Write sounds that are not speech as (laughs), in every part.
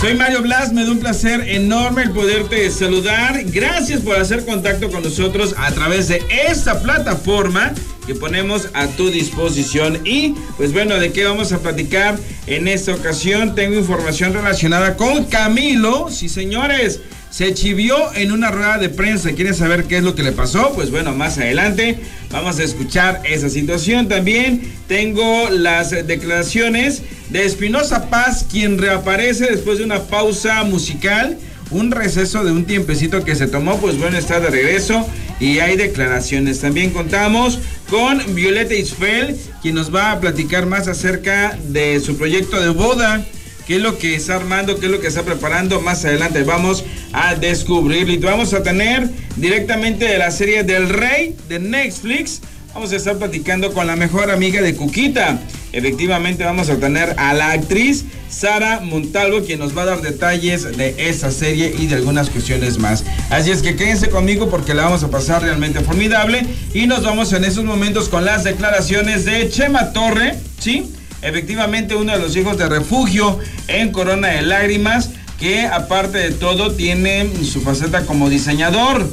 Soy Mario Blas, me da un placer enorme el poderte saludar. Gracias por hacer contacto con nosotros a través de esta plataforma que ponemos a tu disposición. Y pues bueno, ¿de qué vamos a platicar en esta ocasión? Tengo información relacionada con Camilo. Sí, señores se chivió en una rueda de prensa. ¿Quieren saber qué es lo que le pasó? Pues bueno, más adelante vamos a escuchar esa situación. También tengo las declaraciones de Espinosa Paz, quien reaparece después de una pausa musical. Un receso de un tiempecito que se tomó, pues bueno, está de regreso y hay declaraciones. También contamos con Violeta Isfel, quien nos va a platicar más acerca de su proyecto de boda qué es lo que está armando, qué es lo que está preparando. Más adelante vamos a descubrirlo y vamos a tener directamente de la serie del Rey de Netflix. Vamos a estar platicando con la mejor amiga de Cuquita. Efectivamente vamos a tener a la actriz Sara Montalvo, quien nos va a dar detalles de esa serie y de algunas cuestiones más. Así es que quédense conmigo porque la vamos a pasar realmente formidable. Y nos vamos en esos momentos con las declaraciones de Chema Torre, ¿sí? Efectivamente uno de los hijos de refugio en Corona de Lágrimas, que aparte de todo tiene su faceta como diseñador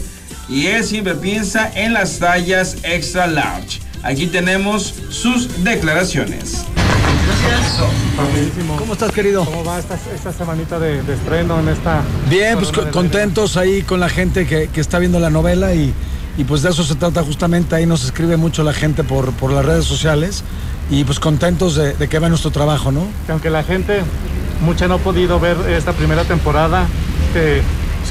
y él siempre piensa en las tallas extra large. Aquí tenemos sus declaraciones. Gracias. ¿Cómo estás, querido? ¿Cómo va esta, semanita de, estreno en esta... Bien, pues contentos ahí con la gente que, está viendo la novela y, pues de eso se trata justamente. Ahí nos escribe mucho la gente por, por las redes sociales y pues contentos de, que va nuestro trabajo, ¿no? aunque la gente, mucha no ha podido ver esta primera temporada, que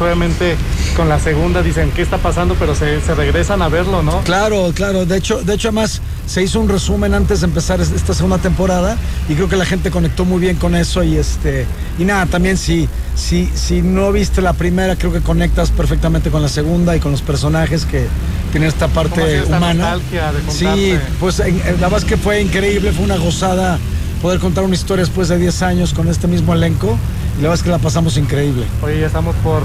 obviamente con la segunda dicen qué está pasando, pero se, regresan a verlo, ¿no? Claro, claro. De hecho, de hecho, además se hizo un resumen antes de empezar esta segunda temporada y creo que la gente conectó muy bien con eso y este y nada, también si si si no viste la primera, creo que conectas perfectamente con la segunda y con los personajes que tienen esta parte humana. sí, pues la verdad es que fue increíble, fue una gozada poder contar una historia después de 10 años con este mismo elenco y la verdad es que la pasamos increíble. Oye, ya estamos por,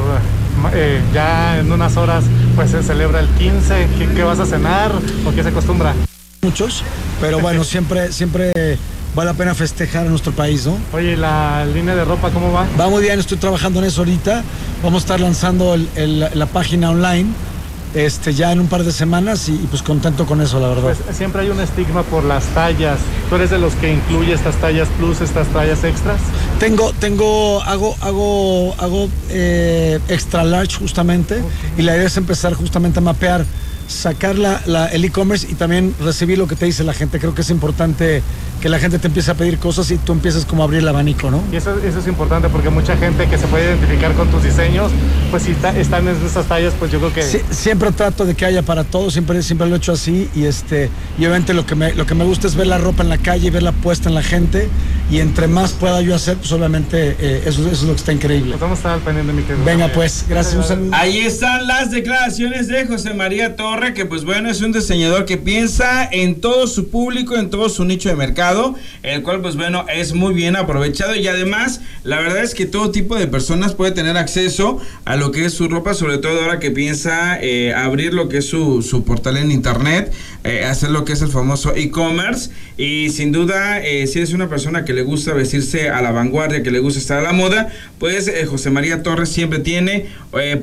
eh, ya en unas horas, pues se celebra el 15. ¿Qué, vas a cenar o qué se acostumbra? Muchos, pero bueno, (laughs) siempre, siempre vale la pena festejar en nuestro país, ¿no? Oye, ¿la línea de ropa cómo va? Va muy bien, estoy trabajando en eso ahorita. Vamos a estar lanzando la página online este, ya en un par de semanas y, pues contento con eso, la verdad. Pues siempre hay un estigma por las tallas. ¿Tú eres de los que incluye estas tallas plus, estas tallas extras? Tengo, tengo, hago, hago, hago eh, extra large justamente y la idea es empezar justamente a mapear sacar la, el e-commerce y también recibir lo que te dice la gente. Creo que es importante que la gente te empiece a pedir cosas y tú empieces como a abrir el abanico, ¿no? Y eso, eso es importante porque mucha gente que se puede identificar con tus diseños, pues si están en esas tallas, pues yo creo que... siempre trato de que haya para todos, siempre, siempre lo he hecho así y este y obviamente lo que, me, lo que me gusta es ver la ropa en la calle y verla puesta en la gente y entre más pueda yo hacer, pues obviamente eh, eso, es lo que está increíble. Pues vamos a estar pendiente, mi querido. Venga pues, gracias. Ahí están las declaraciones de José María Que pues bueno, es un diseñador que piensa en todo su público, en todo su nicho de mercado el cual pues bueno es muy bien aprovechado. Y además la verdad es que todo tipo de personas puede tener acceso a lo que es su ropa, sobre todo ahora que piensa eh, abrir lo que es su, portal en internet, eh, hacer lo que es el famoso e-commerce y sin duda eh, si eres una persona que le gusta vestirse a la vanguardia, que le gusta estar a la moda, pues José María Torres siempre tiene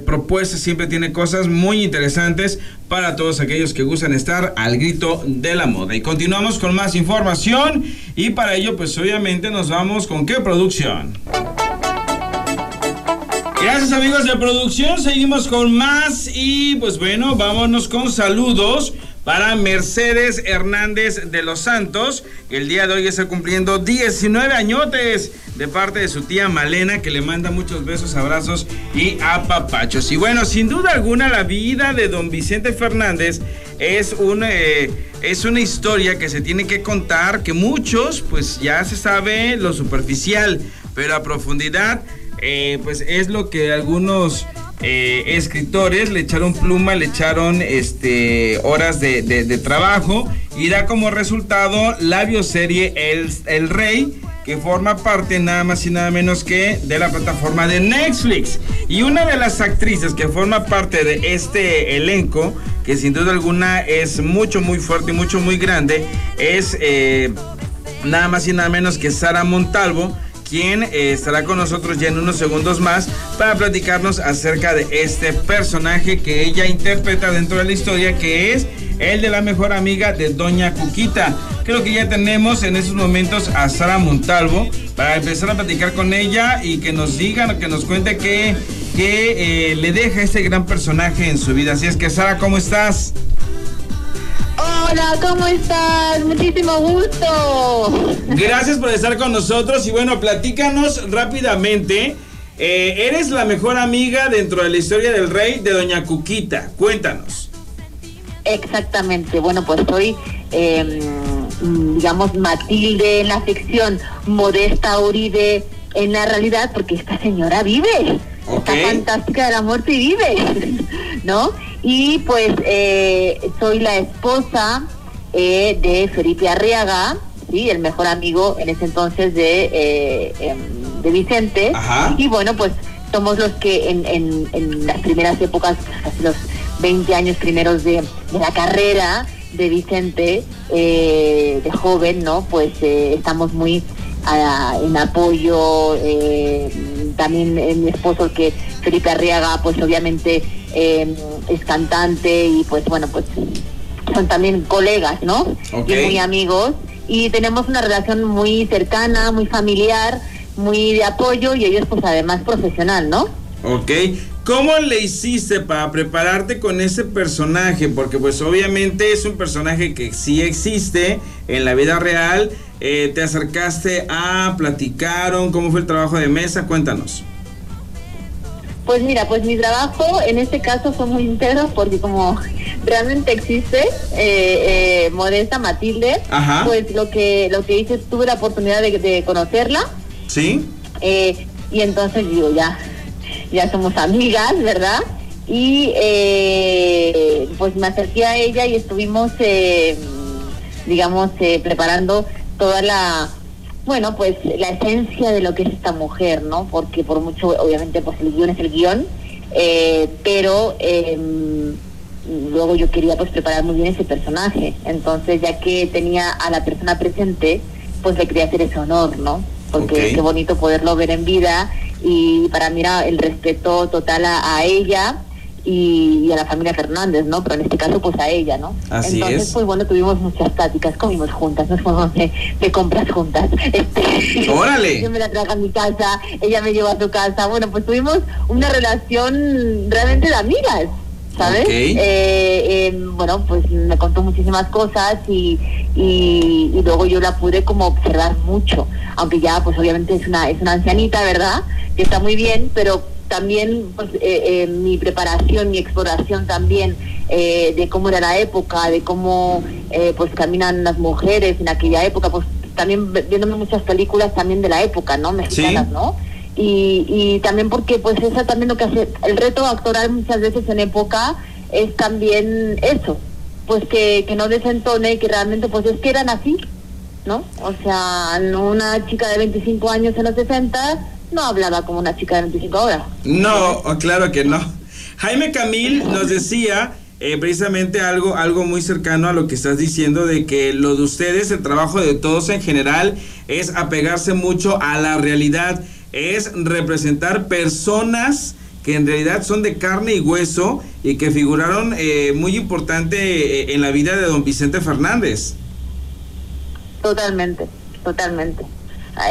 propuestas, siempre tiene cosas muy interesantes para todos aquellos que gustan estar al grito de la moda. Y continuamos con más información y para ello pues obviamente nos vamos con qué producción. Gracias amigos de producción, seguimos con más y pues bueno, vámonos con saludos para Mercedes Hernández de los Santos, el día de hoy está cumpliendo 19 añotes de parte de su tía Malena, que le manda muchos besos, abrazos y apapachos. Y bueno, sin duda alguna, la vida de don Vicente Fernández es una, eh, es una historia que se tiene que contar, que muchos, pues ya se sabe lo superficial, pero a profundidad, eh, pues es lo que algunos eh, escritores le echaron pluma, le echaron este, horas de, trabajo y da como resultado la bioserie El, El Rey que forma parte nada más y nada menos que de la plataforma de Netflix. Y una de las actrices que forma parte de este elenco, que sin duda alguna es mucho, muy fuerte y mucho, muy grande, es eh, nada más y nada menos que Sara Montalvo quien eh, estará con nosotros ya en unos segundos más para platicarnos acerca de este personaje que ella interpreta dentro de la historia, que es el de la mejor amiga de Doña Cuquita. Creo que ya tenemos en esos momentos a Sara Montalvo para empezar a platicar con ella y que nos diga, que nos cuente qué, qué eh, le deja este gran personaje en su vida. Así es que Sara, ¿cómo estás? Hola, ¿cómo estás? Muchísimo gusto. Gracias por estar con nosotros y bueno, platícanos rápidamente. Eh, eres la mejor amiga dentro de la historia del rey de Doña Cuquita. Cuéntanos. Exactamente. Bueno, pues soy, em, digamos, Matilde en la ficción, Modesta Uribe en la realidad, porque esta señora vive. Está fantástica de la muerte y vive, (laughs) ¿no? Y pues eh, soy la esposa eh, de Felipe Arriaga, ¿sí? el mejor amigo en ese entonces de, eh, em, de Vicente. Y bueno, pues somos los que en, en, las primeras épocas, casi los 20 años primeros de, la carrera de Vicente, de joven, ¿no? Pues estamos muy en apoyo, también mi esposo que Felipe Arriaga, pues obviamente eh, es cantante y pues bueno, pues son también colegas, ¿no? Y muy amigos. Y tenemos una relación muy cercana, muy familiar, muy de apoyo y ellos pues además profesional, ¿no? Ok. ¿Cómo le hiciste para prepararte con ese personaje? Porque pues obviamente es un personaje que sí existe en la vida real. Eh, ¿Te acercaste a, platicaron? ¿Cómo fue el trabajo de mesa? Cuéntanos. Pues mira, pues mi trabajo en este caso fue muy íntegro porque como (laughs) realmente existe eh, eh, Modesta Matilde, pues lo que lo que hice tuve la oportunidad de, conocerla. Sí. Eh, y entonces digo ya, ya somos amigas, ¿verdad? Y pues me acerqué a ella y estuvimos, digamos, preparando toda la bueno, pues la esencia de lo que es esta mujer, ¿no? Porque por mucho, obviamente, pues el guion es el guion, eh, pero em, luego yo quería pues preparar muy bien ese personaje. Entonces, ya que tenía a la persona presente, pues le quería hacer ese honor, ¿no? Porque qué bonito poderlo ver en vida y para mí era el respeto total a ella y, a la familia Fernández, ¿no? Pero en este caso, pues a ella, ¿no? Así Entonces, pues bueno, tuvimos muchas pláticas, comimos juntas, nos fuimos de, compras juntas. (laughs) Este, ¡Órale! Yo me la traje a mi casa, ella me llevó a su casa. Bueno, pues tuvimos una relación realmente de amigas. ¿sabes? Eh, em, bueno, pues me contó muchísimas cosas y, y, y, luego yo la pude como observar mucho, aunque ya pues obviamente es una, es una ancianita, ¿verdad? Que está muy bien, pero también pues, eh, eh, mi preparación, mi exploración también eh, de cómo era la época, de cómo pues caminan las mujeres en aquella época, pues también viéndome muchas películas también de la época, ¿no? Mexicanas, ¿no? Y, y también porque pues esa también lo que hace, el reto actoral muchas veces en época es también eso, pues que, que no desentone y que realmente pues es que eran así, ¿no? O sea, una chica de 25 años en los 60 no hablaba como una chica de 25 horas. No, claro que no. Jaime Camil nos decía eh, precisamente algo, algo muy cercano a lo que estás diciendo de que lo de ustedes, el trabajo de todos en general, es apegarse mucho a la realidad, es representar personas que en realidad son de carne y hueso y que figuraron eh, muy importante eh, en la vida de don Vicente Fernández. Totalmente, totalmente.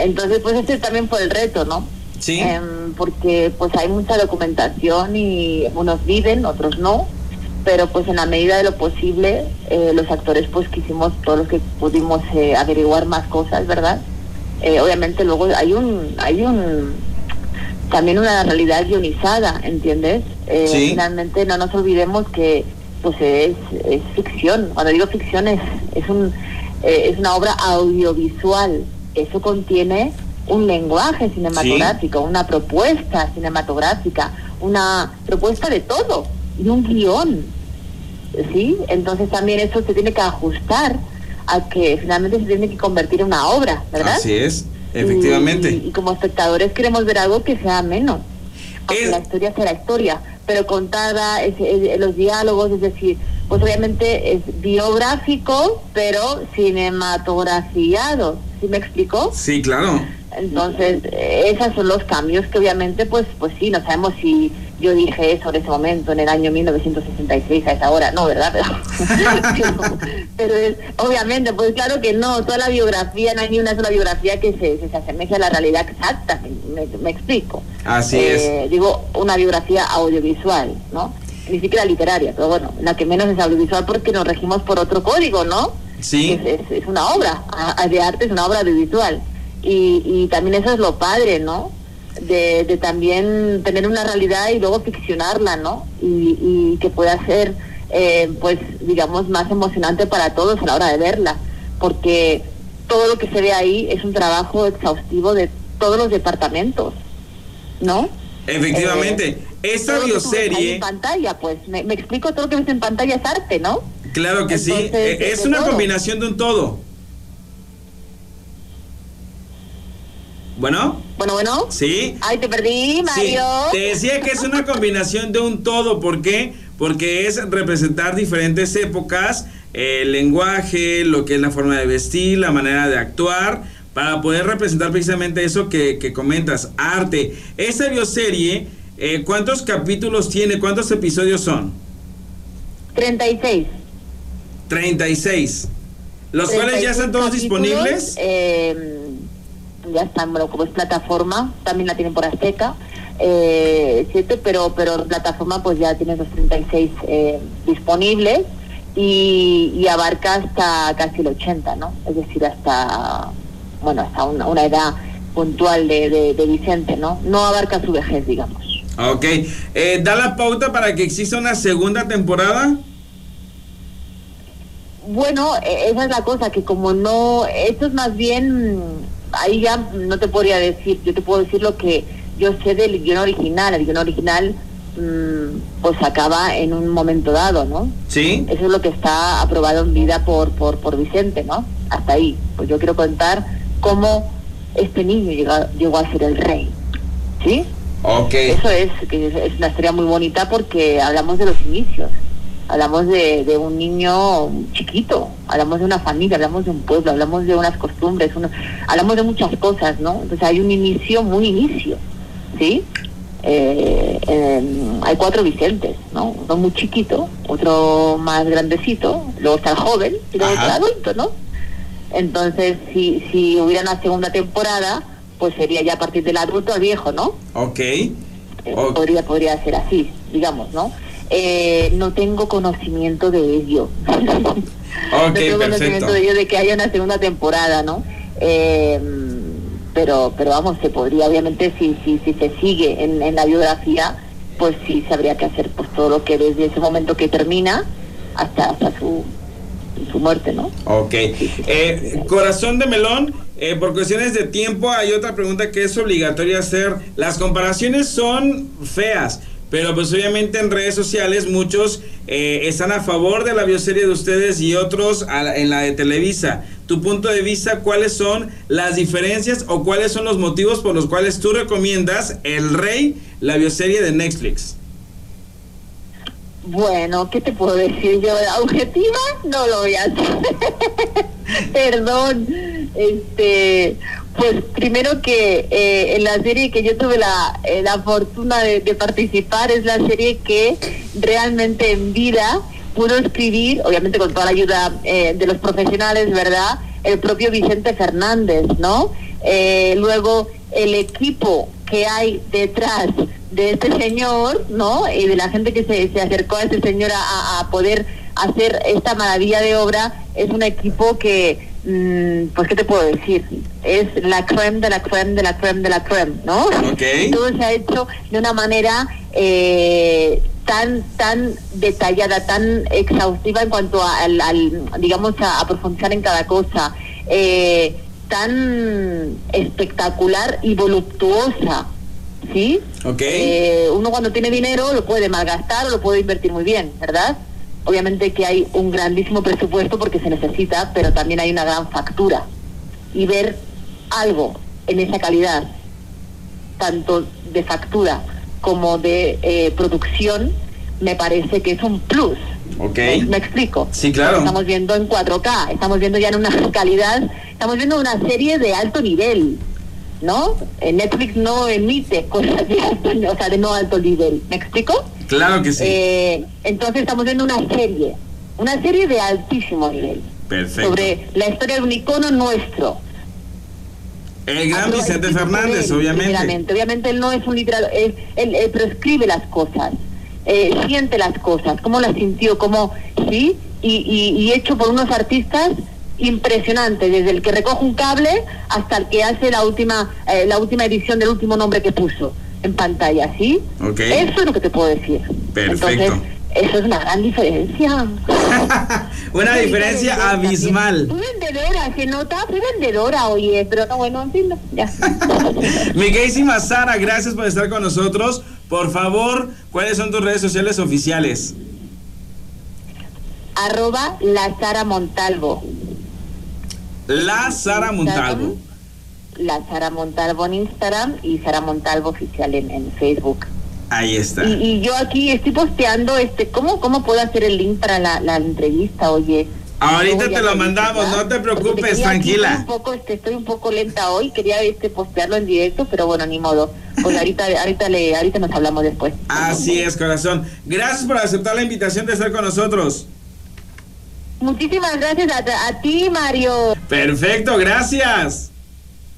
Entonces, pues este también fue el reto, ¿no? Sí. Em, porque pues hay mucha documentación y unos viven, otros no, pero pues en la medida de lo posible eh, los actores pues quisimos todo lo que pudimos eh, averiguar más cosas, ¿verdad? Eh, obviamente luego hay un hay un también una realidad guionizada, ¿entiendes? Sí. Finalmente no nos olvidemos que pues es, es ficción. Cuando digo ficción es es un es una obra audiovisual eso contiene un lenguaje cinematográfico, una propuesta cinematográfica, una propuesta de todo y un guion. ¿Sí? Entonces también eso se tiene que ajustar a que finalmente se tiene que convertir en una obra, ¿verdad? Así es, efectivamente. Y, como espectadores queremos ver algo que sea menos. Aunque la historia sea la historia, pero contada, los diálogos, es decir, pues obviamente es biográfico, pero cinematografiado. ¿Sí me explicó? Sí, claro. Entonces, esos son los cambios que obviamente, pues, pues sí, no sabemos si yo dije eso en ese momento, en el año 1966, a esa hora, no, ¿verdad? Pero, (laughs) pero, es, obviamente, pues claro que no, toda la biografía, no hay ni una sola biografía que se, se, asemeje a la realidad exacta, me, explico. Así eh, es. Digo, una biografía audiovisual, ¿no? Ni siquiera literaria, pero bueno, la que menos es audiovisual porque nos regimos por otro código, ¿no? Sí. Es, es, una obra de arte, es una obra audiovisual. Y, y también eso es lo padre, ¿no? de, también tener una realidad y luego ficcionarla, ¿no? Y, que pueda ser, eh, pues, digamos, más emocionante para todos a la hora de verla, porque todo lo que se ve ahí es un trabajo exhaustivo de todos los departamentos, ¿no? Efectivamente. Eh, Esta bioserie. En pantalla, pues, me, explico, todo lo que ves en pantalla es arte, ¿no? Claro que sí. Eh, es una combinación de un todo. Bueno. Bueno, bueno. Sí. Ay, te perdí, Mario. Te decía que es una combinación de un todo. ¿Por qué? Porque es representar diferentes épocas, el lenguaje, lo que es la forma de vestir, la manera de actuar, para poder representar precisamente eso que, comentas, arte. Esa bioserie, eh, ¿cuántos capítulos tiene? ¿Cuántos episodios son? 36. 36. ¿Los cuales ya están todos disponibles? Eh, ya están, bueno, como es plataforma, también la tienen por Azteca, eh, pero, pero plataforma pues ya tiene los 36 eh, disponibles y, abarca hasta casi el 80, ¿no? Es decir, hasta, bueno, hasta una, edad puntual de, de, Vicente, ¿no? No abarca su vejez, digamos. Ok. Eh, ¿Da la pauta para que exista una segunda temporada? Bueno, e, esa es la cosa, que como no, esto es más bien ahí ya no te podría decir, yo te puedo decir lo que yo sé del guion original, el guion original mm, pues acaba en un momento dado, ¿no? Sí. Eso es lo que está aprobado en vida por, por, por Vicente, ¿no? Hasta ahí. Pues yo quiero contar cómo este niño llegó, llegó a ser el rey, ¿sí? Ok. Eso es, que es una historia muy bonita porque hablamos de los inicios hablamos de, un niño chiquito, hablamos de una familia, hablamos de un pueblo, hablamos de unas costumbres, hablamos de muchas cosas, ¿no? Entonces hay un inicio, muy inicio, ¿sí? Eh, em, hay cuatro Vicentes, ¿no? Uno muy chiquito, otro más grandecito, luego está el joven y luego está el adulto, ¿no? Entonces, si, si hubiera una segunda temporada, pues sería ya a partir del adulto al viejo, ¿no? Ok. Eh, podría, podría ser así, digamos, ¿no? Eh, no tengo conocimiento de ello. (laughs) no tengo conocimiento de ello de que haya una segunda temporada, ¿no? Eh, pero, pero vamos, se podría, obviamente, si, si, si se sigue en, la biografía, pues sí se habría que hacer pues todo lo que desde ese momento que termina hasta, hasta su, su muerte, ¿no? Ok. Eh, corazón de melón, por cuestiones de tiempo hay otra pregunta que es obligatoria hacer. Las comparaciones son feas. Pero pues obviamente en redes sociales muchos eh, están a favor de la bioserie de ustedes y otros en la de Televisa. Tu punto de vista, ¿cuáles son las diferencias o cuáles son los motivos por los cuales tú recomiendas El Rey, la bioserie de Netflix? Bueno, ¿qué te puedo decir yo? Objetiva no lo voy a hacer. (laughs) Perdón. Este, pues primero que eh, en la serie que yo tuve la, eh, la fortuna de, participar es la serie que realmente en vida pudo escribir, obviamente con toda la ayuda eh, de los profesionales, ¿verdad? El propio Vicente Fernández, ¿no? luego el equipo que hay detrás de este señor, ¿no? Y de la gente que se, se acercó a este señor a, a poder hacer esta maravilla de obra, es un equipo que pues qué te puedo decir, es la creme de la creme de la creme de la creme, ¿no? Todo se ha hecho de una manera eh, tan tan detallada, tan exhaustiva en cuanto al, digamos, a, profundizar en cada cosa, eh, tan espectacular y voluptuosa. ¿Sí? Eh, uno cuando tiene dinero lo puede malgastar o lo puede invertir muy bien, ¿verdad? Obviamente que hay un grandísimo presupuesto porque se necesita, pero también hay una gran factura. Y ver algo en esa calidad, tanto de factura como de eh, producción, me parece que es un plus. Okay. ¿Me, explico? Sí, claro. Estamos viendo en 4K, estamos viendo ya en una (laughs) calidad, estamos viendo una serie de alto nivel. ¿no? Netflix no emite cosas de alto, o sea, de no alto nivel. ¿Me explico? Claro que sí. Eh, entonces estamos viendo una serie, una serie de altísimo nivel. Perfecto. Sobre la historia de un icono nuestro. El gran Hablo Vicente Fernández, él, obviamente. Obviamente él no es un literal, él, él, él prescribe las cosas, eh, siente las cosas, cómo las sintió, cómo, sí, y, y, y hecho por unos artistas impresionantes, desde el que recoge un cable hasta el que hace la última, eh, la última edición del último nombre que puso en pantalla, ¿sí? Eso es lo que te puedo decir. Perfecto. Entonces, eso es una gran diferencia. (laughs) Una diferencia abismal. Fui vendedora, se nota, fui vendedora, oye, pero no, bueno, en fin, ya. (laughs) Mi queridísima Sara, gracias por estar con nosotros. Por favor, ¿cuáles son tus redes sociales oficiales? Arroba la Sara Montalvo. La Sara Montalvo. La Sara Montalvo en Instagram y Sara Montalvo oficial en, en Facebook. Ahí está. Y, y yo aquí estoy posteando, este, ¿cómo, cómo puedo hacer el link para la, la entrevista, oye? Ahorita te lo mandamos, no te preocupes, tranquila. Un poco, este, estoy un poco lenta hoy, quería este postearlo en directo, pero bueno, ni modo. Pues ahorita, (laughs) ahorita le, ahorita nos hablamos después. Así es, corazón. Gracias por aceptar la invitación de estar con nosotros. Muchísimas gracias a, a ti, Mario. Perfecto, gracias.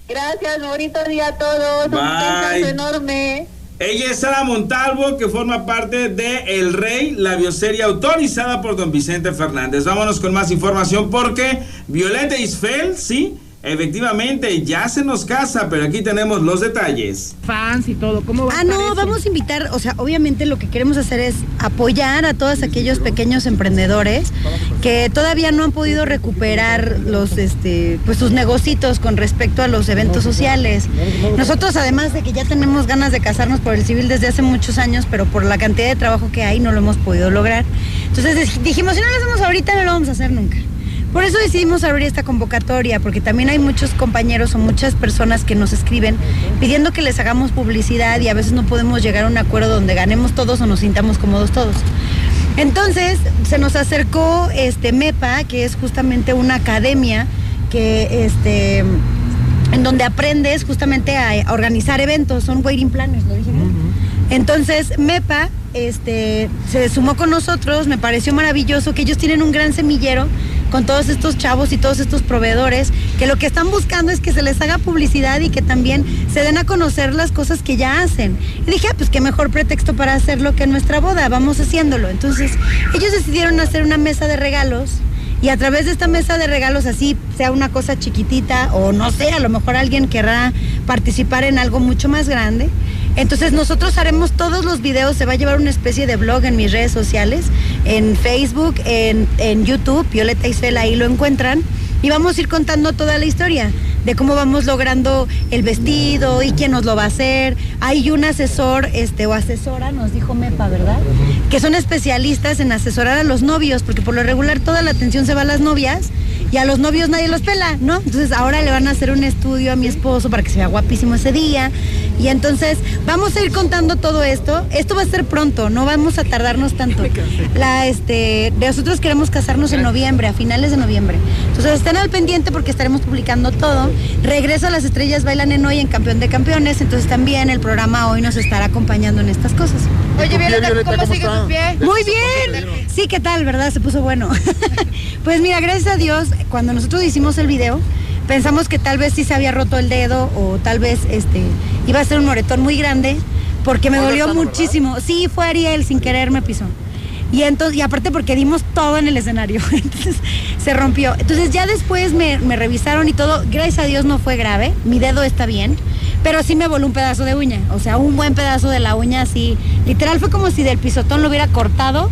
Gracias, bonito día a todos. Un Bye. besazo enorme. Ella es Sara Montalvo, que forma parte de El Rey, la bioserie autorizada por don Vicente Fernández. Vámonos con más información porque Violeta Isfel, sí, efectivamente ya se nos casa, pero aquí tenemos los detalles. fans y todo. ¿Cómo va a Ah, estar no, eso? vamos a invitar, o sea, obviamente lo que queremos hacer es apoyar a todos aquellos pequeños emprendedores que todavía no han podido recuperar los, este, pues sus negocitos con respecto a los eventos sociales. Nosotros, además de que ya tenemos ganas de casarnos por el civil desde hace muchos años, pero por la cantidad de trabajo que hay no lo hemos podido lograr. Entonces dij- dijimos, si no lo hacemos ahorita, no lo vamos a hacer nunca. Por eso decidimos abrir esta convocatoria, porque también hay muchos compañeros o muchas personas que nos escriben pidiendo que les hagamos publicidad y a veces no podemos llegar a un acuerdo donde ganemos todos o nos sintamos cómodos todos. Entonces se nos acercó este MEPA, que es justamente una academia que este en donde aprendes justamente a, a organizar eventos, son waiting planners, lo dije bien. Entonces, MEPA este, se sumó con nosotros, me pareció maravilloso que ellos tienen un gran semillero con todos estos chavos y todos estos proveedores, que lo que están buscando es que se les haga publicidad y que también se den a conocer las cosas que ya hacen. Y dije, ah, pues qué mejor pretexto para hacerlo que en nuestra boda, vamos haciéndolo. Entonces, ellos decidieron hacer una mesa de regalos y a través de esta mesa de regalos así sea una cosa chiquitita o no sé, a lo mejor alguien querrá participar en algo mucho más grande. Entonces nosotros haremos todos los videos, se va a llevar una especie de blog en mis redes sociales, en Facebook, en, en YouTube, Violeta Isfel, ahí lo encuentran. Y vamos a ir contando toda la historia de cómo vamos logrando el vestido y quién nos lo va a hacer. Hay un asesor este, o asesora, nos dijo Mepa, ¿verdad? Que son especialistas en asesorar a los novios, porque por lo regular toda la atención se va a las novias y a los novios nadie los pela, ¿no? Entonces ahora le van a hacer un estudio a mi esposo para que se vea guapísimo ese día. Y entonces vamos a ir contando todo esto. Esto va a ser pronto, no vamos a tardarnos tanto. (laughs) La, este, nosotros queremos casarnos en noviembre, a finales de noviembre. Entonces estén al pendiente porque estaremos publicando todo. Regreso a las estrellas bailan en hoy en Campeón de Campeones, entonces también el programa hoy nos estará acompañando en estas cosas. Oye, Violeta, ¿cómo, sigue tu pie? Muy bien. Sí, ¿qué tal, verdad? Se puso bueno. (laughs) pues mira, gracias a Dios, cuando nosotros hicimos el video, pensamos que tal vez sí se había roto el dedo o tal vez este iba a ser un moretón muy grande porque me dolió muchísimo. Sí, fue Ariel sin querer me pisó. Y entonces, y aparte porque dimos todo en el escenario, (laughs) entonces se rompió. Entonces ya después me, me revisaron y todo, gracias a Dios no fue grave, mi dedo está bien, pero sí me voló un pedazo de uña, o sea, un buen pedazo de la uña así, literal fue como si del pisotón lo hubiera cortado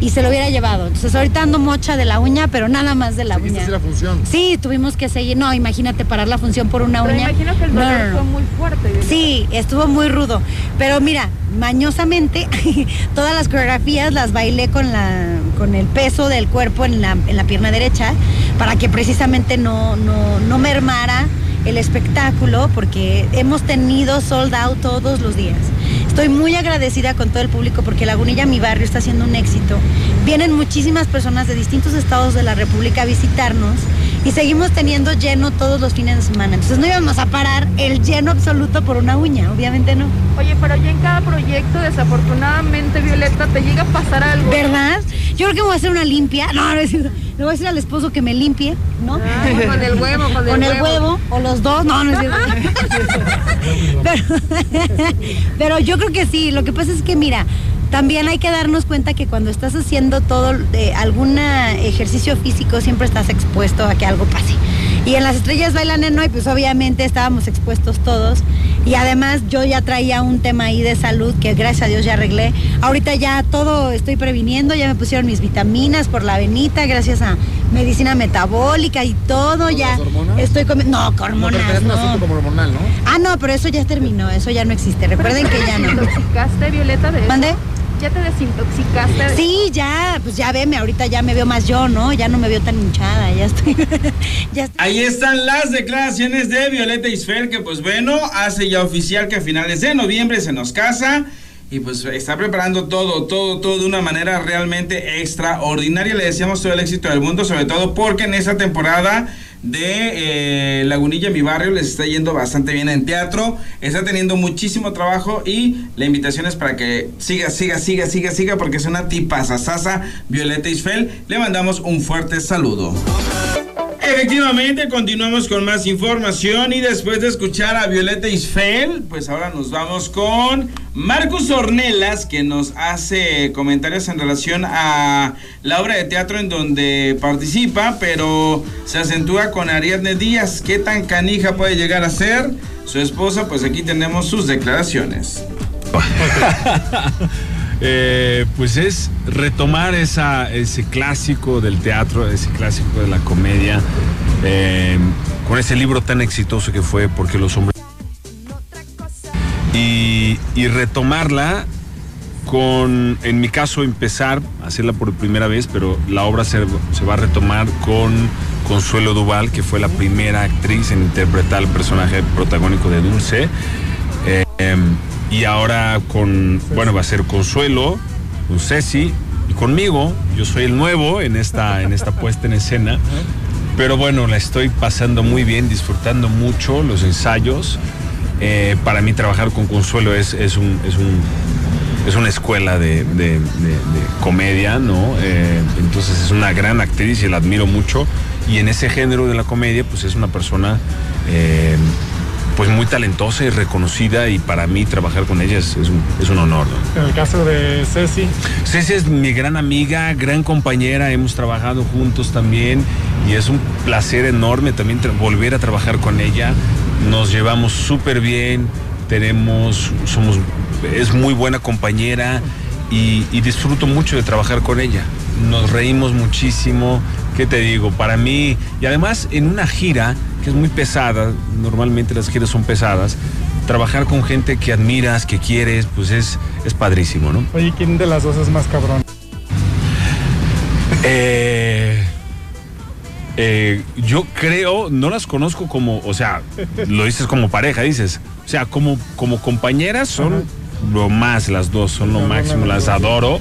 y se lo hubiera llevado. Entonces ahorita ando mocha de la uña, pero nada más de la uña. la función. Sí, tuvimos que seguir, no, imagínate parar la función por una Pero uña. imagino que el dolor no, no. fue muy fuerte. Sí, estuvo muy rudo. Pero mira, mañosamente, (laughs) todas las coreografías las bailé con, la, con el peso del cuerpo en la, en la pierna derecha para que precisamente no, no, no mermara el espectáculo porque hemos tenido sold out todos los días. Estoy muy agradecida con todo el público porque Lagunilla, mi barrio, está siendo un éxito. Vienen muchísimas personas de distintos estados de la República a visitarnos y seguimos teniendo lleno todos los fines de semana. Entonces no íbamos a parar el lleno absoluto por una uña, obviamente no. Oye, pero ya en cada proyecto, desafortunadamente, Violeta, te llega a pasar algo. ¿Verdad? Yo creo que me voy a hacer una limpia. No, no es cierto. Le voy a decir al esposo que me limpie, ¿no? Ah, con el huevo, con el Con el huevo. huevo, o los dos, no, no es cierto. (laughs) pero, (laughs) pero yo creo que sí, lo que pasa es que mira, también hay que darnos cuenta que cuando estás haciendo todo eh, algún ejercicio físico siempre estás expuesto a que algo pase. Y en las estrellas bailan en hoy, pues obviamente estábamos expuestos todos. Y además yo ya traía un tema ahí de salud que gracias a Dios ya arreglé. Ahorita ya todo estoy previniendo, ya me pusieron mis vitaminas por la venita, gracias a medicina metabólica y todo ya. las hormonas? Estoy comiendo. No, No, hormonas, un no. asunto como hormonal, ¿no? Ah, no, pero eso ya terminó, eso ya no existe. Recuerden que ya no. ¿Desintoxicaste, Violeta, de eso? ¿Mande? ¿Ya te desintoxicaste? de- Sí, ya, pues ya veme, ahorita ya me veo más yo, ¿no? Ya no me veo tan hinchada, ya estoy. (laughs) ya estoy. Ahí están las declaraciones de Violeta Isfer, que pues bueno, hace ya oficial que a finales de noviembre se nos casa. Y pues está preparando todo, todo, todo de una manera realmente extraordinaria. Le deseamos todo el éxito del mundo, sobre todo porque en esta temporada de eh, Lagunilla, mi barrio, les está yendo bastante bien en teatro. Está teniendo muchísimo trabajo y la invitación es para que siga, siga, siga, siga, siga, porque es una tipa sasa Violeta Isfel. Le mandamos un fuerte saludo. Efectivamente, continuamos con más información y después de escuchar a Violeta Isfel, pues ahora nos vamos con Marcus Ornelas, que nos hace comentarios en relación a la obra de teatro en donde participa, pero se acentúa con Ariadne Díaz. ¿Qué tan canija puede llegar a ser su esposa? Pues aquí tenemos sus declaraciones. (laughs) Eh, pues es retomar ese clásico del teatro, ese clásico de la comedia, eh, con ese libro tan exitoso que fue Porque los hombres... Y, retomarla con, en mi caso, empezar a hacerla por primera vez, pero la obra se, se va a retomar con Consuelo Duval, que fue la primera actriz en interpretar el personaje protagónico de Dulce. Eh, em, y ahora con, bueno, va a ser Consuelo, con Ceci y conmigo. Yo soy el nuevo en esta, en esta puesta en escena. Pero bueno, la estoy pasando muy bien, disfrutando mucho los ensayos. Eh, para mí trabajar con Consuelo es, es, un, es, un, es una escuela de, de- comedia, ¿no? Eh, entonces es una gran actriz y la admiro mucho. Y en ese género de la comedia, pues es una persona eh, pues muy talentosa y reconocida y para mí trabajar con ella es, es un, es un honor. ¿no? En el caso de Ceci, Ceci es mi gran amiga, gran compañera, hemos trabajado juntos también y es un placer enorme también volver a trabajar con ella. Nos llevamos súper bien, tenemos, somos, es muy buena compañera y, y disfruto mucho de trabajar con ella. Nos reímos muchísimo, ¿qué te digo? Para mí, y además en una gira que es muy pesada, normalmente las giras son pesadas, trabajar con gente que admiras, que quieres, pues es, es padrísimo, ¿no? oye, ¿quién de las dos es más cabrón? Eh, eh, yo creo, no las conozco como, o sea, (laughs) lo dices como pareja, dices. O sea, como, como compañeras son lo más, las dos son lo No, máximo, no, no, las adoro.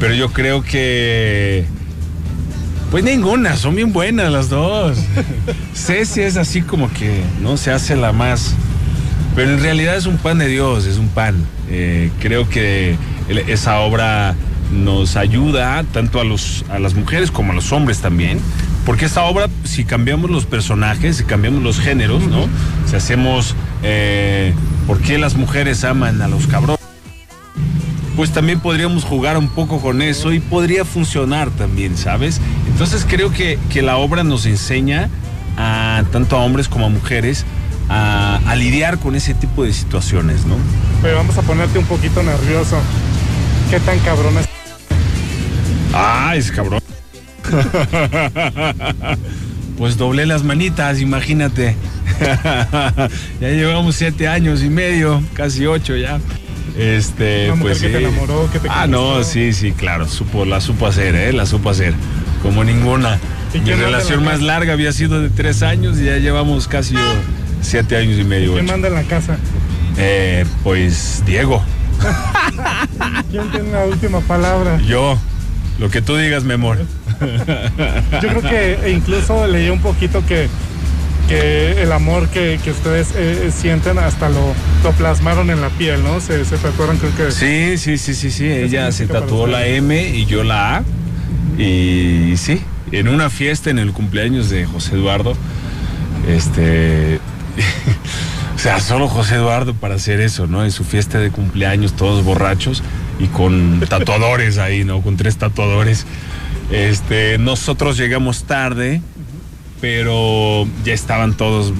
Pero yo creo que. Pues ninguna, son bien buenas las dos. (laughs) Ceci es así como que no se hace la más. Pero en realidad es un pan de Dios, es un pan. Eh, creo que esa obra nos ayuda tanto a, los, a las mujeres como a los hombres también. Porque esta obra, si cambiamos los personajes, si cambiamos los géneros, ¿no? Si hacemos eh, por qué las mujeres aman a los cabrones, pues también podríamos jugar un poco con eso y podría funcionar también, ¿sabes? Entonces creo que, que la obra nos enseña a tanto a hombres como a mujeres a, a lidiar con ese tipo de situaciones, ¿no? Pero vamos a ponerte un poquito nervioso. ¿Qué tan cabrón es? Ah, es cabrón. (laughs) Pues doblé las manitas, imagínate. (laughs) ya llevamos siete años y medio, casi ocho ya. Este, Una mujer pues que te sí. enamoró, que te Ah, no, sí, sí, claro, supo, la supo hacer, ¿eh? La supo hacer. Como ninguna. ¿Y Mi relación la más larga había sido de tres años y ya llevamos casi siete años y medio. ¿Quién ocho. manda en la casa? Eh, pues Diego, (laughs) ¿Quién tiene la última palabra? yo. Lo que tú digas, mi amor. (laughs) Yo creo que incluso leí un poquito que, que el amor que, que ustedes eh, sienten hasta lo, lo plasmaron en la piel, ¿no? Se, se tatuaron, creo que. Sí, sí, sí, sí, sí. Ella se tatuó la? M y yo la A. Y sí, en una fiesta en el cumpleaños de José Eduardo, este. (laughs) o sea, solo José Eduardo para hacer eso, ¿no? En su fiesta de cumpleaños, todos borrachos y con tatuadores ahí, ¿no? Con tres tatuadores. Este, nosotros llegamos tarde, pero ya estaban todos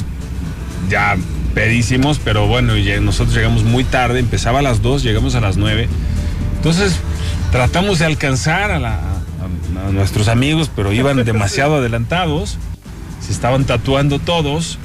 ya pedísimos, pero bueno, ya nosotros llegamos muy tarde, empezaba a las 2, llegamos a las 9. Entonces tratamos de alcanzar a, la- a- nuestros amigos, pero iban demasiado (laughs) adelantados, se estaban tatuando todos.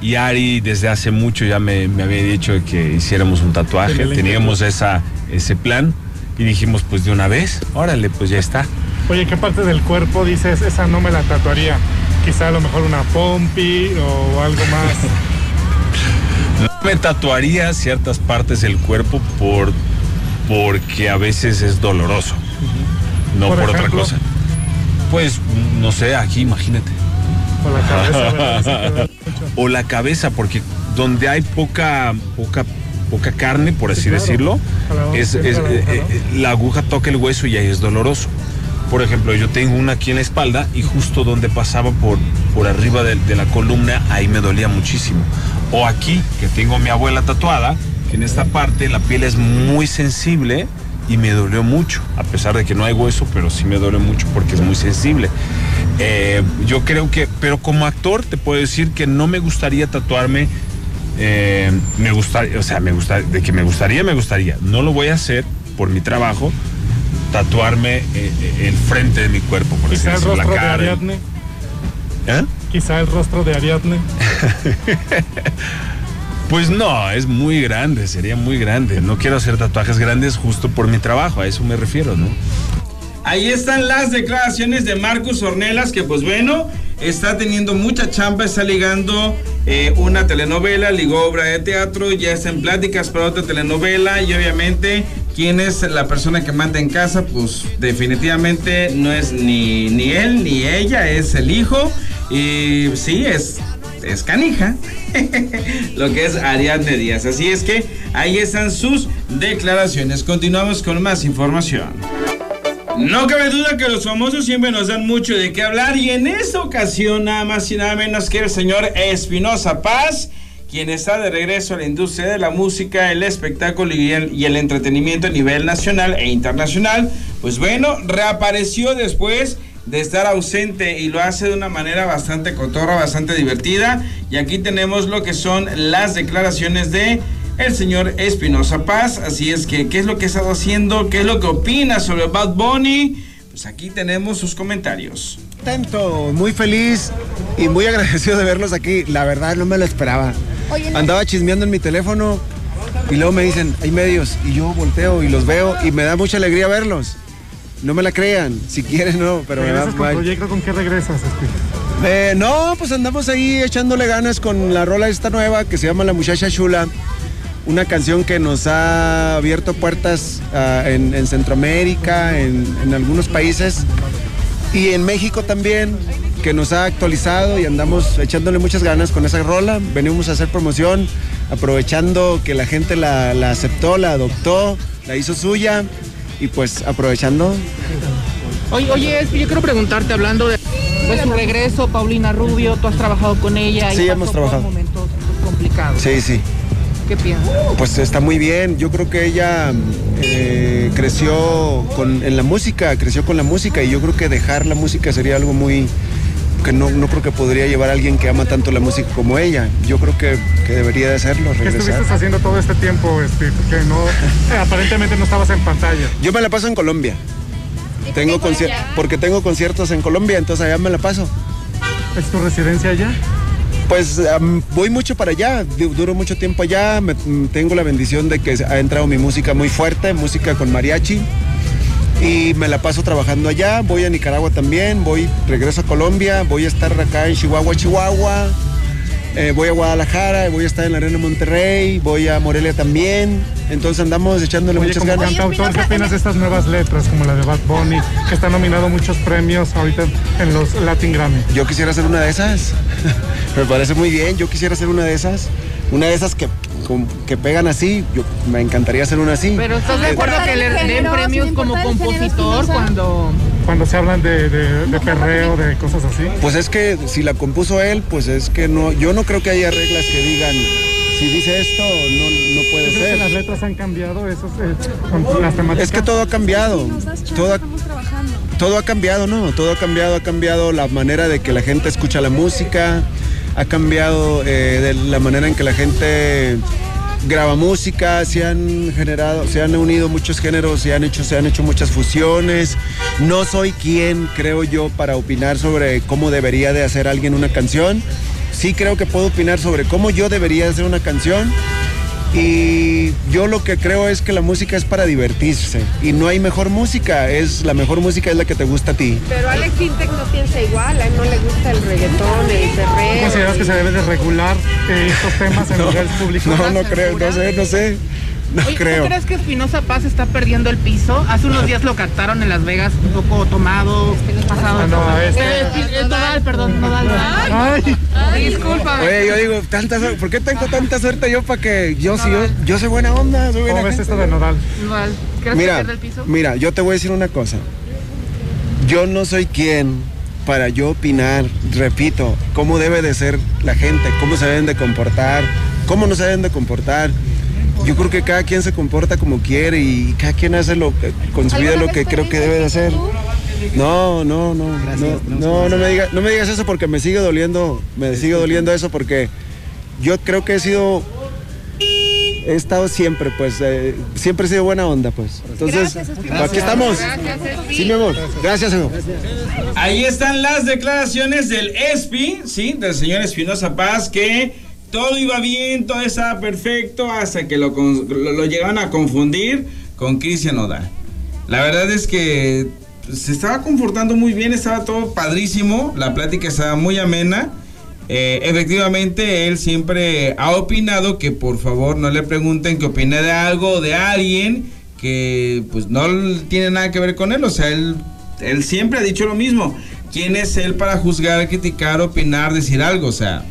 Y Ari desde hace mucho ya me, me había dicho que hiciéramos un tatuaje, teníamos esa, ese plan y dijimos pues de una vez, órale, pues ya está. Oye, ¿qué parte del cuerpo dices, esa no me la tatuaría? Quizá a lo mejor una pompi o algo más. (laughs) No me tatuaría ciertas partes del cuerpo por porque a veces es doloroso. No Por por, otra cosa. Pues no sé, aquí imagínate. (laughs) O la cabeza, porque donde hay poca poca poca carne, por así Sí, claro. decirlo, Claro, es, sí, es- claro, eh, eh, la aguja toca el hueso y ahí es doloroso. Por ejemplo, yo tengo una aquí en la espalda y justo donde pasaba por, por arriba de, de la columna, ahí me dolía muchísimo. O aquí, que tengo a mi abuela tatuada, que en esta parte la piel es muy sensible y me dolió mucho, a pesar de que no hay hueso, pero sí me dolió mucho porque es muy sensible. Eh, yo creo que, pero como actor te puedo decir que no me gustaría tatuarme eh, me gustaría, o sea, me gusta, de que me gustaría, me gustaría. No lo voy a hacer por mi trabajo, tatuarme eh, el frente de mi cuerpo, por Quizá el decirlo, la rostro de cara. Ariadne. ¿Eh? Quizá el rostro de Ariadne. (laughs) Pues no, es muy grande, sería muy grande. No quiero hacer tatuajes grandes justo por mi trabajo, a eso me refiero, ¿no? Ahí están las declaraciones de Marcus Ornelas, que pues bueno, está teniendo mucha chamba, está ligando eh, una telenovela, ligó obra de teatro, ya está en pláticas para otra telenovela y obviamente quién es la persona que manda en casa, pues definitivamente no es ni, ni él ni ella, es el hijo y sí, es, es canija. (laughs) lo que es Ariadne Díaz. Así es que ahí están sus declaraciones. Continuamos con más información. No cabe duda que los famosos siempre nos dan mucho de qué hablar y en esta ocasión nada más y nada menos que el señor Espinosa Paz, quien está de regreso a la industria de la música, el espectáculo y el, y el entretenimiento a nivel nacional e internacional. Pues bueno, reapareció después de estar ausente y lo hace de una manera bastante cotorra, bastante divertida. Y aquí tenemos lo que son las declaraciones de el señor Espinosa Paz. Así es que, ¿qué es lo que ha estado haciendo? ¿Qué es lo que opina sobre Bad Bunny? Pues aquí tenemos sus comentarios. contento, muy feliz y muy (laughs) agradecido de verlos aquí. La verdad no me lo esperaba. Andaba chismeando en mi teléfono y luego me dicen, hay medios. Y yo volteo y los veo y me da mucha alegría verlos. No me la crean, si quieren no, pero me ¿Regresas con proyecto? ¿Con qué regresas, Espi? Eh, no, pues andamos ahí echándole ganas con la rola esta nueva que se llama La Muchacha Chula. Una canción que nos ha abierto puertas ah, en, en Centroamérica, en, en algunos países y en México también, que nos ha actualizado y andamos echándole muchas ganas con esa rola. Venimos a hacer promoción, aprovechando que la gente la, la aceptó, la adoptó, la hizo suya y pues aprovechando Oye, oye, yo quiero preguntarte, hablando de, su regreso, Paulina Rubio, tú has trabajado con ella. y Sí, pasó hemos trabajado. momentos pues, complicados. Sí, sí. ¿Qué piensas? Pues está muy bien. Yo creo que ella eh, creció con, en la música, creció con la música y yo creo que dejar la música sería algo muy que no, no creo que podría llevar a alguien que ama tanto la música como ella. Yo creo que, que debería de hacerlo, ¿Qué estuviste haciendo todo este tiempo, Espi? Porque no, eh, (laughs) aparentemente no estabas en pantalla. Yo me la paso en Colombia. Tengo porque tengo conciertos en Colombia, entonces allá me la paso. ¿Es tu residencia allá? Pues voy mucho para allá, du- duro mucho tiempo allá, me- mm, tengo la bendición de que ha entrado mi música muy fuerte, música con mariachi, y me la paso trabajando allá, voy a Nicaragua también, voy, regreso a Colombia, voy a estar acá en Chihuahua, Chihuahua, eh, voy a Guadalajara, voy a estar en la Arena Monterrey, voy a Morelia también. Entonces andamos echándole Oye, muchas como ganas. cantautor, ¿qué opinas de estas nuevas letras, como la de Bad Bunny, que está nominado a muchos premios ahorita en los Latin Grammy? Yo quisiera ser una de esas. (laughs) me parece muy bien, yo quisiera ser una de esas. Una de esas que, que pegan así, yo, me encantaría ser una así. Pero ¿estás de Eh, acuerdo que le den premios sin como compositor cuando... Cuando se hablan de, de- de perreo, de cosas así. Pues es que si la compuso él, pues es que no, yo no creo que haya reglas que digan, si dice esto, no, no puede ¿Crees que las ser. letras han cambiado esos, eh, con las temáticas? Es que todo ha cambiado. Todo ha, trabajando. todo ha cambiado, ¿no? Todo ha cambiado, ha cambiado la manera de que la gente escucha la música, ha cambiado eh, de la manera en que la gente graba música, se han generado, se han unido muchos géneros, se han hecho, se han hecho muchas fusiones. No soy quien, creo yo, para opinar sobre cómo debería de hacer alguien una canción. Sí creo que puedo opinar sobre cómo yo debería hacer una canción. Y yo lo que creo es que la música es para divertirse y no hay mejor música, es la mejor música es la que te gusta a ti. Pero Alex Intec no piensa igual, a él no le gusta el reggaetón, el ¿Tú perreo. consideras que se debe de regular eh, estos temas en lugares (laughs) públicos? No, no creo, no sé, no sé, no Oye, creo. ¿Tú crees que Espinosa Paz está perdiendo el piso? Hace unos días lo captaron en Las Vegas un poco tomado, pasado. Ah, no, este- Eh, eh, Nodal, perdón, Nodal. Ay, Disculpa. Oye, yo digo, tanta suerte, ¿por qué tengo tanta suerte yo para que yo sí, yo, yo soy buena onda, soy buena ¿Cómo ves esto de Nodal? Nodal, ¿crees que Mira, pierde el piso? mira, yo te voy a decir una cosa. Yo no soy quien para yo opinar, repito, cómo debe de ser la gente, cómo se deben de comportar, cómo no se deben de comportar. Yo creo que cada quien se comporta como quiere y cada quien hace lo que, con su vida lo que creo que debe de hacer. No, no, no, no, no, no me digas, no me digas eso porque me sigue doliendo, me sigue doliendo eso porque yo creo que he sido he estado siempre, pues, eh, siempre he sido buena onda, pues. Entonces, aquí estamos. Sí, mi amor. Gracias, amigo. Ahí están las declaraciones del ESPI, sí, del señor Espinosa Paz, que todo iba bien, todo estaba perfecto, hasta que lo, lo, a confundir con Cristian Odal. La verdad es que se estaba comportando muy bien, estaba todo padrísimo, la plática estaba muy amena. Eh, efectivamente, él siempre ha opinado que por favor no le pregunten que opine de algo o de alguien que pues no tiene nada que ver con él. O sea, él siempre ha dicho lo mismo. ¿Quién es él para juzgar, criticar, opinar, decir algo? O sea,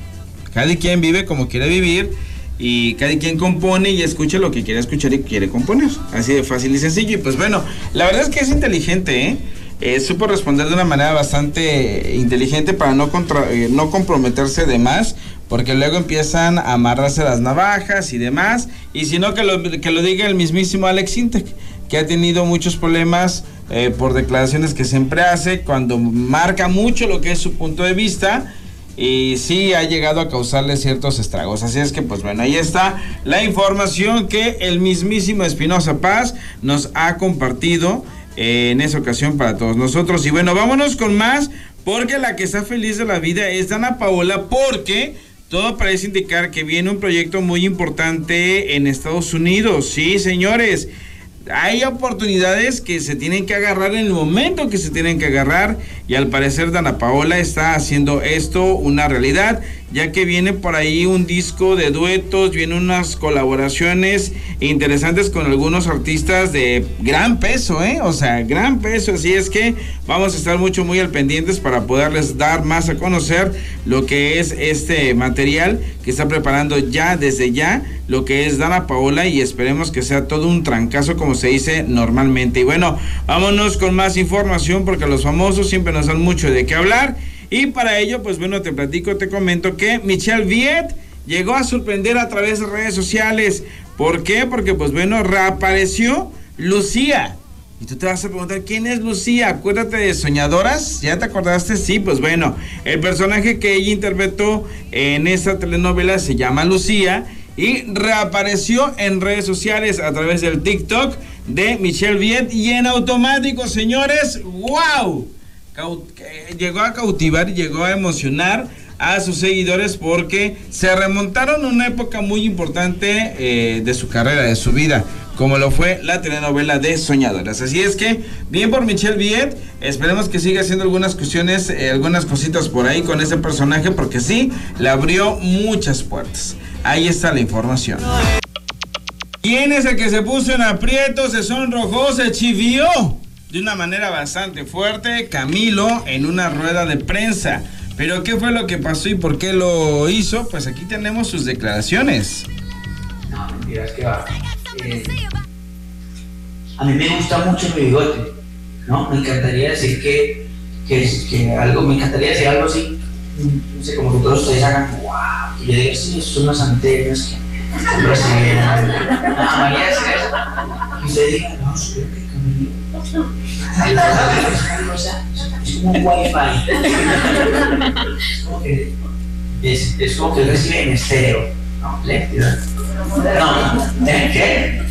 cada quien vive como quiere vivir y cada quien compone y escucha lo que quiere escuchar y quiere componer. Así de fácil y sencillo. Y pues bueno, la verdad es que es inteligente, ¿eh? Eh, supo responder de una manera bastante inteligente para no, contra- eh, no comprometerse de más, porque luego empiezan a amarrarse las navajas y demás, y si no que lo, que lo diga el mismísimo Alex Intec, que ha tenido muchos problemas eh, por declaraciones que siempre hace, cuando marca mucho lo que es su punto de vista, y sí ha llegado a causarle ciertos estragos. Así es que, pues bueno, ahí está la información que el mismísimo Espinosa Paz nos ha compartido eh, en esa ocasión para todos nosotros. Y bueno, vámonos con más, porque la que está feliz de la vida es Dana Paola, porque todo parece indicar que viene un proyecto muy importante en Estados Unidos. Sí, señores. Hay oportunidades que se tienen que agarrar en el momento que se tienen que agarrar y al parecer Dana Paola está haciendo esto una realidad ya que viene por ahí un disco de duetos, vienen unas colaboraciones interesantes con algunos artistas de gran peso, ¿eh? O sea, gran peso, así es que vamos a estar mucho muy al pendientes para poderles dar más a conocer lo que es este material que está preparando ya desde ya lo que es Dana Paola y esperemos que sea todo un trancazo como se dice normalmente. Y bueno, vámonos con más información porque los famosos siempre nos dan mucho de qué hablar. Y para ello, pues bueno, te platico, te comento que Michelle Viet llegó a sorprender a través de redes sociales. ¿Por qué? Porque pues bueno, reapareció Lucía. Y tú te vas a preguntar, ¿quién es Lucía? Acuérdate de Soñadoras. ¿Ya te acordaste? Sí, pues bueno, el personaje que ella interpretó en esta telenovela se llama Lucía y reapareció en redes sociales a través del TikTok de Michelle Viet y en automático, señores, wow. Llegó a cautivar y llegó a emocionar a sus seguidores porque se remontaron una época muy importante eh, de su carrera, de su vida, como lo fue la telenovela de Soñadoras. Así es que, bien por Michelle Viet, esperemos que siga haciendo algunas cuestiones, eh, algunas cositas por ahí con ese personaje, porque sí, le abrió muchas puertas. Ahí está la información. ¿Quién es el que se puso en aprieto, se sonrojó, se chivió? De una manera bastante fuerte, Camilo en una rueda de prensa. Pero ¿qué fue lo que pasó y por qué lo hizo? Pues aquí tenemos sus declaraciones. No, mentiras, que va. Eh, a mí me gusta mucho mi bigote, ¿no? Me encantaría decir que, que, algo, me encantaría decir algo así, no sé, como que todos ustedes hagan, wow, que yo diga, sí, son unas antenas que sé, no, y que Camilo, es como un wifi, es como que, es, es como que recibe en estéreo, ¿no? ¿Le? No. ¿qué?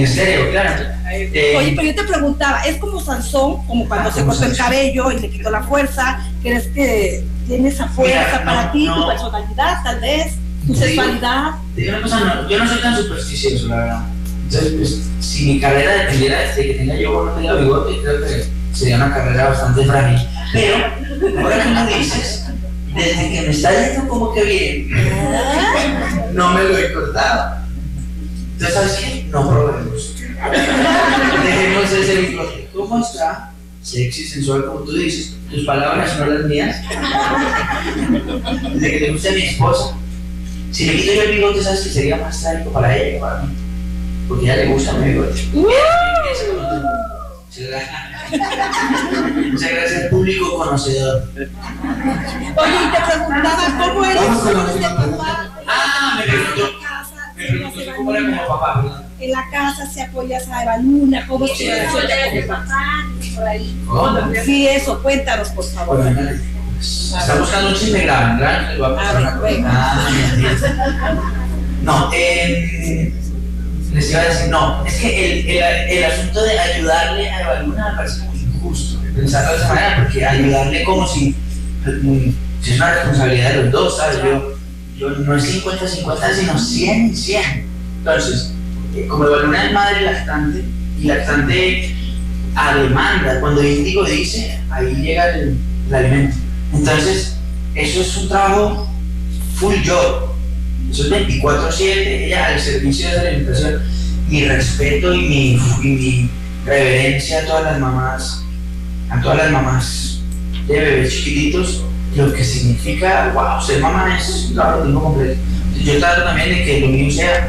En serio, claro. Eh, Oye, pero yo te preguntaba, ¿es como Sansón, como cuando Ah, se cortó el cabello y le quitó la fuerza? ¿Crees que tiene esa fuerza Mira, para no, ti, no. tu personalidad, tal vez, tu digo- sexualidad? Te digo una cosa, no, yo no soy tan supersticioso, la verdad. Entonces, pues, si mi carrera dependiera de que tenga yo no tenga bigote, creo que sería una carrera bastante frágil. Pero, ahora que me dices, desde que me está yendo como que bien, no me lo he cortado. Entonces, ¿sabes qué? No probemos. Dejemos ese bigote. ¿Cómo está? Sexy, sensual, como tú dices. Tus palabras, no las mías. Desde que te gusta mi esposa. Si le quito yo el bigote, ¿sabes que sería más trágico para ella que para mí? Porque a ella le gusta mi bigote. Muchas gracias. Público conocedor. Oye, y te preguntaba, ¿cómo eres la de papá? Ah, me preguntó. Me preguntó cómo era como papá, ¿verdad? En la casa se apoyas a Eva Luna, ¿cómo se Sí. relaciona con papá? Por ahí. ¿Cómo? Sí, eso, cuéntanos, por favor. Está buscando un chisme grave, ¿verdad? A ver. Ah. No, eh, les iba a decir, no, es que el, el, asunto de ayudarle a Eva Luna me parece muy injusto, pensarlo de esa manera, porque ayudarle como si, mm, si es una responsabilidad de los dos, ¿sabes? Yo, yo no es 50-50, sino 100 100. Entonces, eh, como Eva Luna es madre lactante, y lactante a demanda, cuando Índigo dice, ahí llega el, el alimento. Entonces, eso es un trabajo full job. Eso es 24-7, ella al servicio de esa alimentación. Mi respeto y mi, mi reverencia a todas las mamás, a todas las mamás de bebés chiquititos, lo que significa, wow, ser mamá es de tiempo completo. Yo trato también de que lo mío sea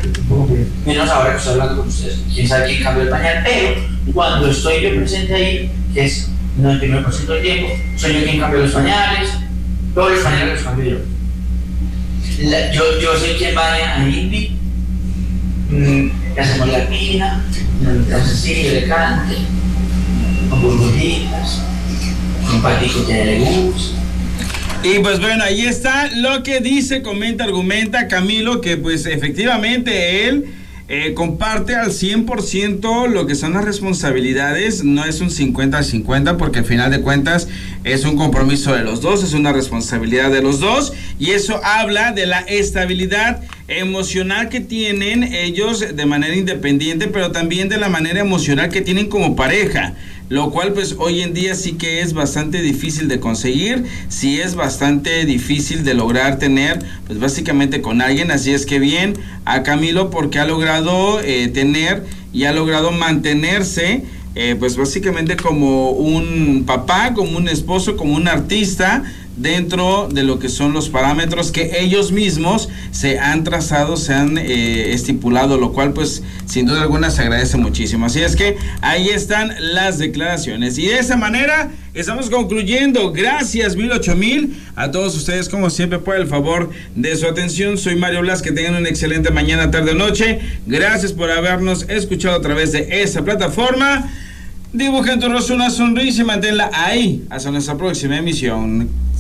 menos ahora que estoy hablando con ustedes, quién sabe quién cambió el pañal, pero cuando estoy yo presente ahí, que es 99% del tiempo, soy yo quien cambia los pañales, todos los pañales los cambio yo. La- yo, yo soy quien va a Indy, mm, hacemos la así, yo le cante, con burbujitas, con patico que le gusta. Y pues bueno, ahí está lo que dice, comenta, argumenta Camilo, que pues efectivamente él eh, comparte al 100% lo que son las responsabilidades, no es un 50 al 50 porque al final de cuentas es un compromiso de los dos, es una responsabilidad de los dos y eso habla de la estabilidad emocional que tienen ellos de manera independiente, pero también de la manera emocional que tienen como pareja lo cual pues hoy en día sí que es bastante difícil de conseguir, sí es bastante difícil de lograr tener pues básicamente con alguien, así es que bien a Camilo porque ha logrado eh, tener y ha logrado mantenerse eh, pues básicamente como un papá, como un esposo, como un artista dentro de lo que son los parámetros que ellos mismos se han trazado, se han eh, estipulado, lo cual pues sin duda alguna se agradece muchísimo. Así es que ahí están las declaraciones. Y de esa manera estamos concluyendo. Gracias mil ocho mil a todos ustedes como siempre por el favor de su atención. Soy Mario Blas, que tengan una excelente mañana, tarde o noche. Gracias por habernos escuchado a través de esta plataforma. Dibuja en tu rostro una sonrisa y manténla ahí hasta nuestra próxima emisión.